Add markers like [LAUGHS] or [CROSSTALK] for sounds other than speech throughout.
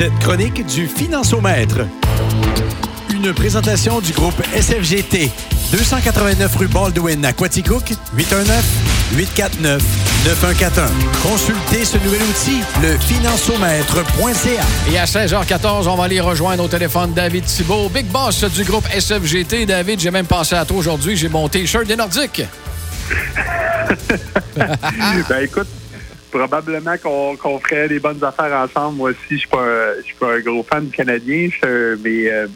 cette chronique du Financiomètre. Une présentation du groupe SFGT. 289 rue Baldwin à Quaticook, 819-849-9141. Consultez ce nouvel outil, le financiomètre.ca. Et à 16h14, on va aller rejoindre au téléphone David Thibault, big boss du groupe SFGT. David, j'ai même pensé à toi aujourd'hui. J'ai mon T-shirt des Nordiques. [LAUGHS] ben écoute, probablement qu'on ferait des bonnes affaires ensemble. Moi aussi, je suis pas, suis pas un gros fan du Canadien, mais euh,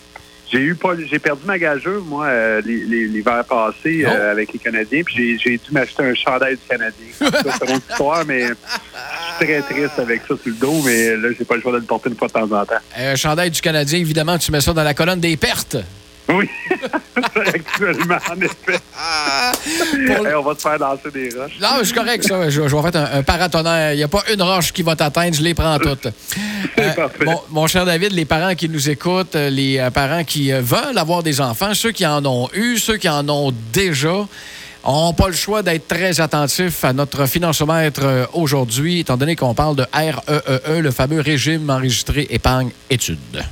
j'ai eu pas, j'ai perdu ma gageure, moi, euh, l'hiver passé euh, avec les Canadiens, puis j'ai dû m'acheter un chandail du Canadien. C'est une histoire, mais je suis très triste avec ça sur le dos, mais là, j'ai pas le choix de le porter une fois de temps en temps. Un chandail du Canadien, évidemment, tu mets ça dans la colonne des pertes. Oui, [LAUGHS] [LAUGHS] actuellement, en effet. on va te faire danser des roches. Non, c'est correct, ça. Je, vais faire un, paratonnerre. Il n'y a pas une roche qui va t'atteindre, je les prends toutes. [LAUGHS] Euh, parfait. Mon, cher David, les parents qui nous écoutent, euh, les euh, parents qui veulent avoir des enfants, ceux qui en ont eu, ceux qui en ont déjà, n'ont pas le choix d'être très attentifs à notre financemètre aujourd'hui, étant donné qu'on parle de REEE, e, le fameux régime enregistré épargne-études.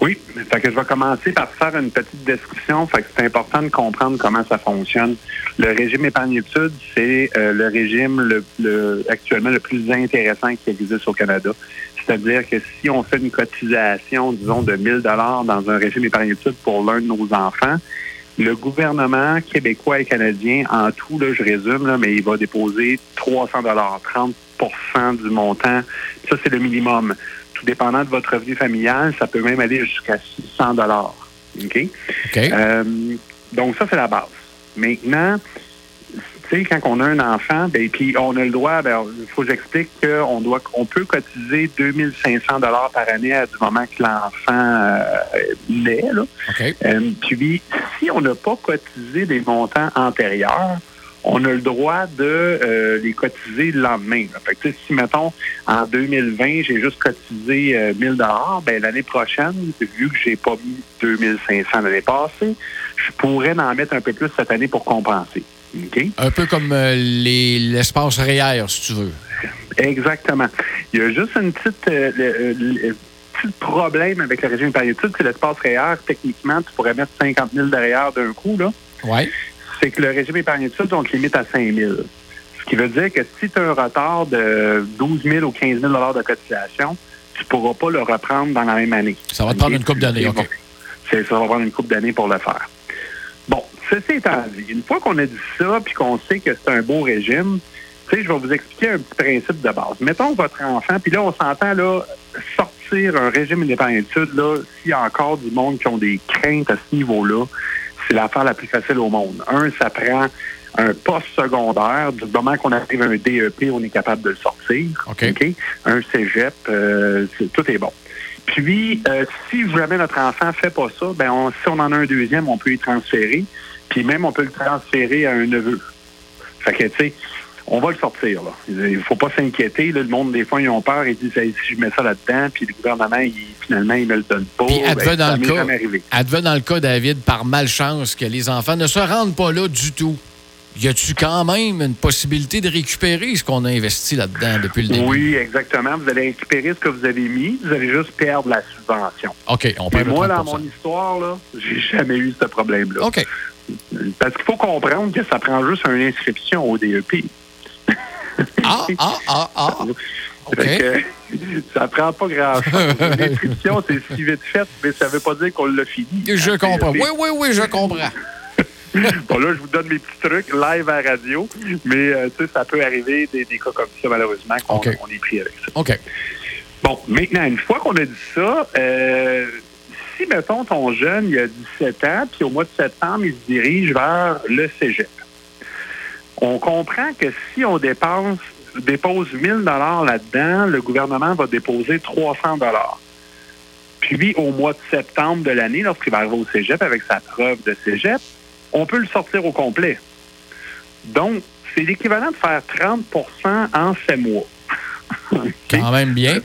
Oui, fait que je vais commencer par faire une petite description. Fait que c'est important de comprendre comment ça fonctionne. Le régime épargne-études, c'est euh, le régime le, actuellement le plus intéressant qui existe au Canada. C'est-à-dire que si on fait une cotisation, disons, de 1000 dollars dans un régime épargne-études pour l'un de nos enfants, le gouvernement québécois et canadien, en tout, là, je résume, là, mais il va déposer 300 dollars, 30% du montant. Ça, c'est le minimum tout dépendant de votre revenu familial, ça peut même aller jusqu'à 600 dollars. OK? Euh, donc, ça, c'est la base. Maintenant, tu sais, quand on a un enfant, ben, puis on a le droit, ben, il faut que j'explique qu'on doit, on peut cotiser 2500 dollars par année à du moment que l'enfant euh, naît. Là. Euh, puis, si on n'a pas cotisé des montants antérieurs, on a le droit de euh, les cotiser le lendemain. Fait que, si, mettons, en 2020, j'ai juste cotisé 1000 euh, dollars, ben l'année prochaine, vu que j'ai pas mis 2500 l'année passée, je pourrais en mettre un peu plus cette année pour compenser. Un peu comme euh, l'espace réel, si tu veux. Exactement. Il y a juste une petite... petit problème avec le régime périodique, c'est l'espace réel. Techniquement, tu pourrais mettre 50 000 derrière d'un coup, là. Ouais c'est que le régime épargne études, on te limite à 5 000 Ce qui veut dire que si tu as un retard de 12 000 ou 15 000 de cotisation, tu ne pourras pas le reprendre dans la même année. Ça va te prendre une coupe d'années, OK. Ça va prendre une coupe d'années pour le faire. Bon, ceci étant dit, une fois qu'on a dit ça puis qu'on sait que c'est un beau régime, tu sais, je vais vous expliquer un petit principe de base. Mettons votre enfant, puis là, on s'entend, là, sortir un régime d'épargne là, s'il y a encore du monde qui ont des craintes à ce niveau-là, c'est l'affaire la plus facile au monde. Un, ça prend un poste secondaire. Du moment qu'on arrive à un DEP, on est capable de le sortir. OK. Un cégep, euh, tout est bon. Puis, euh, si jamais notre enfant fait pas ça, ben si on en a un deuxième, on peut y transférer. Puis même, on peut le transférer à un neveu. Fait que, tu sais, on va le sortir. Là. Il ne faut pas s'inquiéter. Le monde, des fois, ils ont peur. Ils disent si je mets ça là-dedans, puis le gouvernement, il, finalement, il me le donne pas. Puis, advenant, ben, dans le cas, dans le cas, David, par malchance, que les enfants ne se rendent pas là du tout. Y a-tu quand même une possibilité de récupérer ce qu'on a investi là-dedans depuis le début? Oui, exactement. Vous allez récupérer ce que vous avez mis. Vous allez juste perdre la subvention. OK, on peut moi, dans mon histoire, là, j'ai [LAUGHS] jamais eu ce problème-là. OK. Parce qu'il faut comprendre que ça prend juste une inscription au DEP. Ah, ah, ah, ah. [LAUGHS] Que, ça prend pas grand-chose. [LAUGHS] L'inscription, c'est si vite fait, mais ça veut pas dire qu'on l'a fini. Je comprends. Oui, oui, oui, je comprends. [LAUGHS] bon, là, je vous donne mes petits trucs live à la radio, mais euh, ça peut arriver des, cas comme ça, malheureusement, qu'on est pris avec ça. OK. Bon, maintenant, une fois qu'on a dit ça, euh, si, mettons, ton jeune, il a 17 ans, puis au mois de septembre, il se dirige vers le cégep on comprend que si on dépense, dépose 1000 dollars là-dedans, le gouvernement va déposer 300 dollars. Puis, au mois de septembre de l'année, lorsqu'il va arriver au cégep avec sa preuve de cégep, on peut le sortir au complet. Donc, c'est l'équivalent de faire 30% en 7 mois. [LAUGHS] Quand même bien.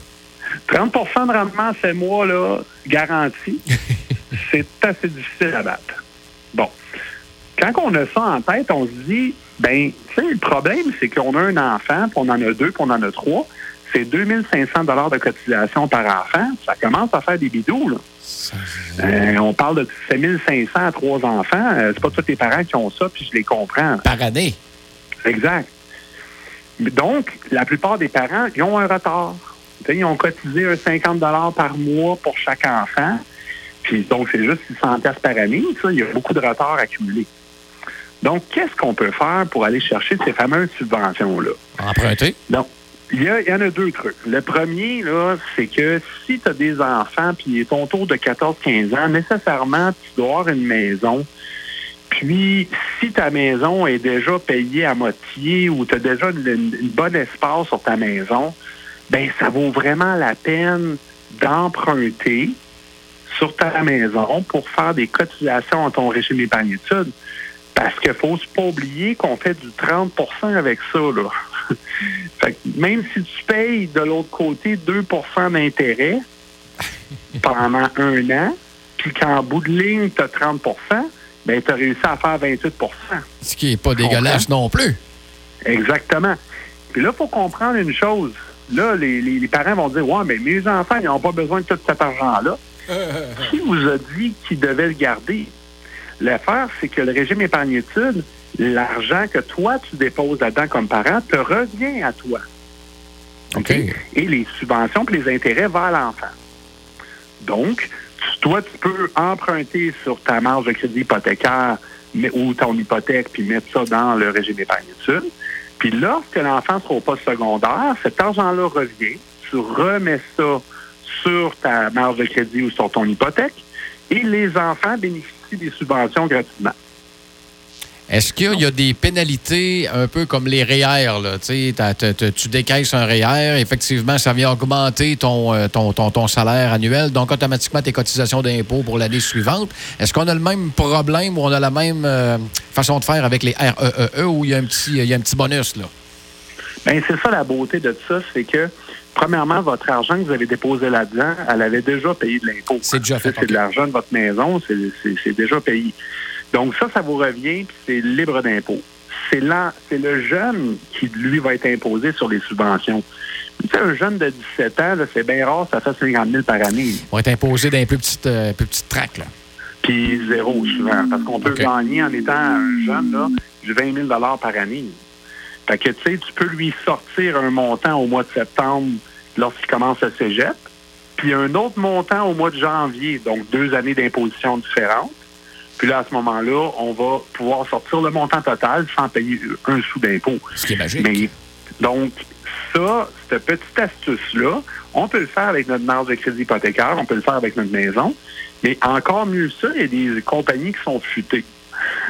30% de rendement en 7 mois, là, garanti, [LAUGHS] c'est assez difficile à battre. Bon. Quand on a ça en tête, on se dit, ben, tu sais, le problème, c'est qu'on a un enfant, puis on en a deux, puis on en a trois. c'est 2500 dollars de cotisation par enfant. Ça commence à faire des bidous, là. Euh, on parle de 7500 à trois enfants. Euh, c'est pas tous les parents qui ont ça, puis je les comprends. Par année. Exact. Donc, la plupart des parents, ils ont un retard. ils ont cotisé un 50 par mois pour chaque enfant. Puis donc, c'est juste 600 pièces par année. Ça, il y a beaucoup de retard accumulé. Donc, qu'est-ce qu'on peut faire pour aller chercher ces fameuses subventions-là? Emprunter? Donc, il y, y, en a deux trucs. Le premier, là, c'est que si tu as des enfants, puis ton tour de 14-15 ans, nécessairement, tu dois avoir une maison. Puis, si ta maison est déjà payée à moitié ou tu as déjà une, bonne espace sur ta maison, ben ça vaut vraiment la peine d'emprunter sur ta maison pour faire des cotisations à ton régime d'épargne Parce qu'il faut pas oublier qu'on fait du 30% avec ça. Là. [LAUGHS] fait même si tu payes de l'autre côté 2% d'intérêt [LAUGHS] pendant un an, puis qu'en bout de ligne, tu as 30 ben, tu as réussi à faire 28% Ce qui n'est pas dégueulasse non plus. Exactement. Puis là, il faut comprendre une chose. Là, les, les, parents vont dire Ouais, mais mes enfants, ils n'ont pas besoin de tout cet argent-là. [LAUGHS] Qui vous a dit qu'ils devaient le garder? L'affaire, c'est que le régime épargne-études, l'argent que toi, tu déposes là-dedans comme parent, te revient à toi. OK? Et les subventions et les intérêts vont à l'enfant. Donc, toi, tu peux emprunter sur ta marge de crédit hypothécaire ou ton hypothèque, puis mettre ça dans le régime d'épargne-études. Puis lorsque l'enfant sera au poste secondaire, cet argent-là revient, tu remets ça sur ta marge de crédit ou sur ton hypothèque, et les enfants bénéficient des subventions gratuitement. Est-ce qu'il y a des pénalités un peu comme les REER? Là? tu décaisses un REER, effectivement, ça vient augmenter euh, ton, ton, ton, salaire annuel, donc automatiquement tes cotisations d'impôt pour l'année suivante. Est-ce qu'on a le même problème ou on a la même euh, façon de faire avec les REEE où il y a un petit, il y a un petit bonus? là? Bien, c'est ça la beauté de ça, c'est que premièrement, votre argent que vous avez déposé là-dedans, elle avait déjà payé de l'impôt. C'est déjà fait. C'est de l'argent de votre maison, c'est déjà payé. Donc ça, ça vous revient, puis c'est libre d'impôt. C'est là, c'est le jeune qui, lui, va être imposé sur les subventions. Tu sais, un jeune de 17 ans, c'est bien rare, ça fait 50 000 par année. Il va être imposé d'un peu petite, euh, traque, là. Puis zéro, souvent. Parce qu'on peut gagner en étant un jeune, là, du 20 000 par année. Fait que, tu sais, tu peux lui sortir un montant au mois de septembre lorsqu'il commence à cégep, puis un autre montant au mois de janvier, donc deux années d'imposition différentes. Puis là, à ce moment-là, on va pouvoir sortir le montant total sans payer un sou d'impôt. Ce qui est magique. donc, ça, cette petite astuce-là, on peut le faire avec notre marge de crédit hypothécaire, on peut le faire avec notre maison, mais encore mieux ça, il y a des compagnies qui sont futées. [LAUGHS]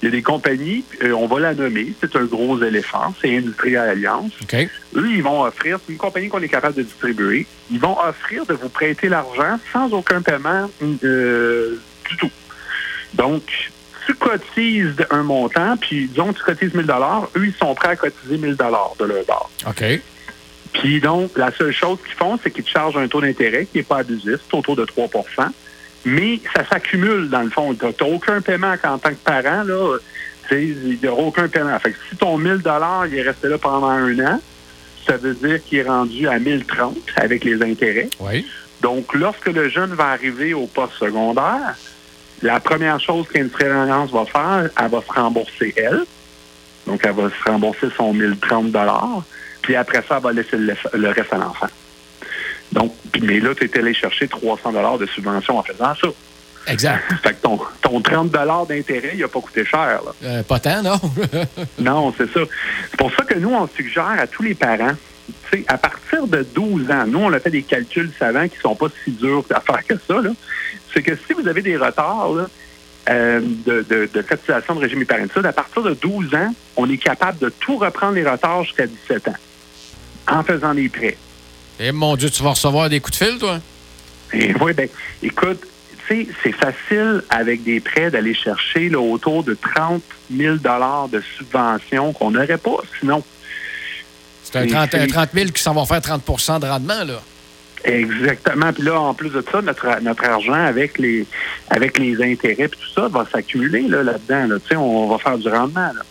Il y a des compagnies, euh, on va la nommer, c'est un gros éléphant, c'est Industrial Alliance. Eux, ils vont offrir, c'est une compagnie qu'on est capable de distribuer, ils vont offrir de vous prêter l'argent sans aucun paiement euh, du tout. Donc, tu cotises un montant, puis disons tu cotises 1000 eux, ils sont prêts à cotiser 1000 de leur part. OK. Puis donc, la seule chose qu'ils font, c'est qu'ils te chargent un taux d'intérêt qui n'est pas abusif, c'est autour de 3 mais ça s'accumule dans le fond. Tu n'as aucun paiement en tant que parent, là. Il n'y aura aucun paiement. Fait que si ton 1000 il est resté là pendant un an, ça veut dire qu'il est rendu à 1030 avec les intérêts. Oui. Donc, lorsque le jeune va arriver au poste secondaire, la première chose qu'Industrie Alliance va faire, elle va se rembourser elle. Donc, elle va se rembourser son 1030 Puis après ça, elle va laisser le, reste à l'enfant. Donc, mais là, tu es allé chercher 300 de subvention en faisant ça. Exact. [LAUGHS] Fait que ton, ton 30 d'intérêt, il n'a pas coûté cher. Là. Euh, pas tant, non? [LAUGHS] non, c'est ça. C'est pour ça que nous, on suggère à tous les parents, à partir de 12 ans, nous, on a fait des calculs savants qui ne sont pas si durs à faire que ça. Là c'est que si vous avez des retards euh, de, de, de, cotisation de régime épargne à partir de 12 ans, on est capable de tout reprendre les retards jusqu'à 17 ans en faisant des prêts. Eh mon Dieu, tu vas recevoir des coups de fil, toi? Eh oui, bien, écoute, c'est facile avec des prêts d'aller chercher autour de 30 000 de subventions qu'on n'aurait pas sinon. C'est un 30, 30 000 qui s'en vont faire 30% de rendement, là. Exactement. Puis là, en plus de ça, notre, notre argent avec les avec les intérêts et tout ça va s'accumuler là, là-dedans. Là. On va faire du rendement. Là.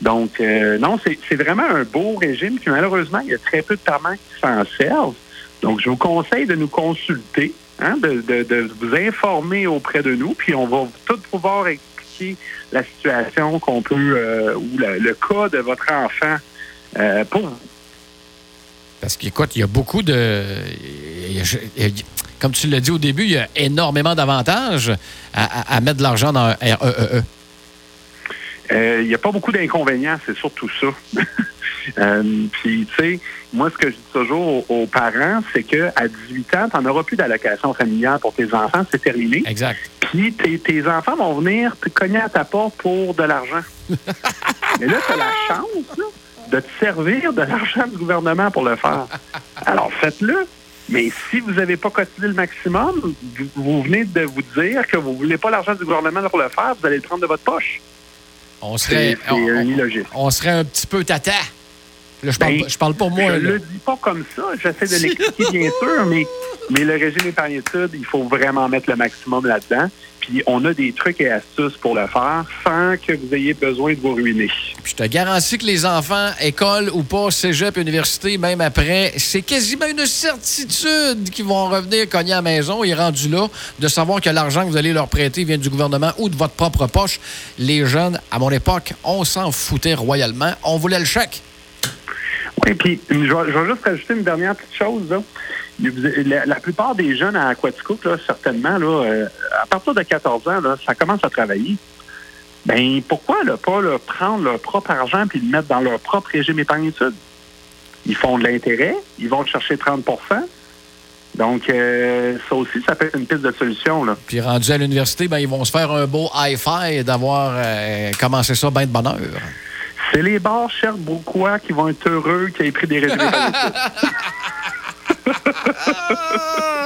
Donc, euh, non, c'est vraiment un beau régime. Puis malheureusement, il y a très peu de parents qui s'en servent. Donc, je vous conseille de nous consulter, hein, de, vous informer auprès de nous, puis on va tout pouvoir expliquer la situation qu'on peut, euh, ou le, cas de votre enfant euh, pour vous. Parce qu'écoute, il y a beaucoup de... Comme tu l'as dit au début, il y a énormément d'avantages à, à, mettre de l'argent dans REEE. E. Euh, il n'y a pas beaucoup d'inconvénients, c'est surtout ça. [LAUGHS] euh, Puis, tu sais, moi, ce que je dis toujours aux, parents, c'est qu'à 18 ans, tu n'en auras plus d'allocation familiale pour tes enfants, c'est terminé. Exact. Puis, tes, tes, enfants vont venir te cogner à ta porte pour de l'argent. [LAUGHS] Mais là, tu as la chance là, de te servir de l'argent du gouvernement pour le faire. Alors, faites-le. Mais si vous n'avez pas cotisé le maximum, vous, vous, venez de vous dire que vous ne voulez pas l'argent du gouvernement pour le faire, vous allez le prendre de votre poche. On serait, on, serait un petit peu tata. Là, je, parle, ben, je parle pour moi. Je ne le dis pas comme ça. J'essaie de l'expliquer, bien sûr, mais, mais le régime épargne-études, il faut vraiment mettre le maximum là-dedans. Puis on a des trucs et astuces pour le faire sans que vous ayez besoin de vous ruiner. Puis je te garantis que les enfants, école ou pas, cégep, université, même après, c'est quasiment une certitude qu'ils vont revenir cogner à la maison et rendu là de savoir que l'argent que vous allez leur prêter vient du gouvernement ou de votre propre poche. Les jeunes, à mon époque, on s'en foutait royalement. On voulait le chèque. Oui, puis je vais, juste rajouter une dernière petite chose. Là. La, plupart des jeunes à Aquaticook, certainement, euh, à partir de 14 ans, ça commence à travailler. Ben pourquoi là, pas prendre leur propre argent et le mettre dans leur propre régime épargne-études? Ils font de l'intérêt, ils vont chercher 30% donc, euh, ça aussi, ça peut être une piste de solution. Puis, rendu à l'université, ben, ils vont se faire un beau hi-fi d'avoir euh, commencé ça bien de bonne heure. C'est les bars Sherbrookeois qui vont être heureux qu'ils aient pris des régimes [LAUGHS] [LAUGHS]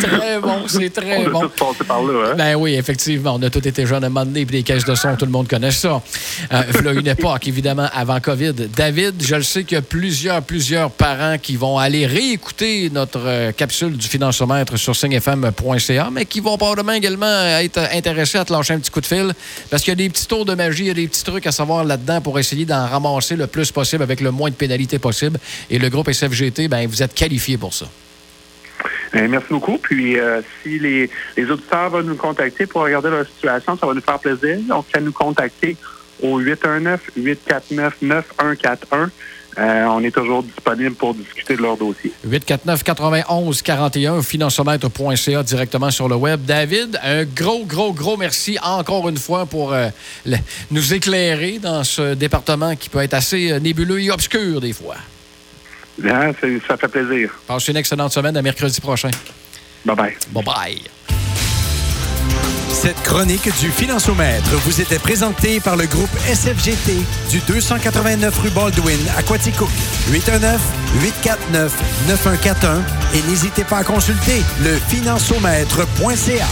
très bon, c'est très on bon. A tous passé par là, hein? Ben oui, effectivement, on a tous été jeunes à un moment donné, puis les caisses de son, tout le monde connaît ça. Euh, là, une époque, évidemment, avant COVID. David, je le sais qu'il y a plusieurs, plusieurs parents qui vont aller réécouter notre euh, capsule du financemètre sur signefm.ca, mais qui vont probablement également être intéressés à te lâcher un petit coup de fil, parce qu'il y a des petits tours de magie, il y a des petits trucs à savoir là-dedans pour essayer d'en ramasser le plus possible avec le moins de pénalités possible. Et le groupe SFGT, ben vous êtes qualifié pour ça. Euh, merci beaucoup. Puis, euh, si les, auditeurs veulent nous contacter pour regarder leur situation, ça va nous faire plaisir. Donc, à nous contacter au 819-849-9141. Euh, on est toujours disponible pour discuter de leur dossier. 849-91-41, financemètre.ca directement sur le web. David, un gros, gros, gros merci encore une fois pour nous éclairer dans ce département qui peut être assez nébuleux et obscur des fois. Bien, ça fait plaisir. Passe une excellente semaine. À mercredi prochain. Bye-bye. Bye-bye. Cette chronique du Financiomètre vous était présentée par le groupe SFGT du 289 rue Baldwin à Quaticook. 819-849-9141 et n'hésitez pas à consulter le financiomètre.ca.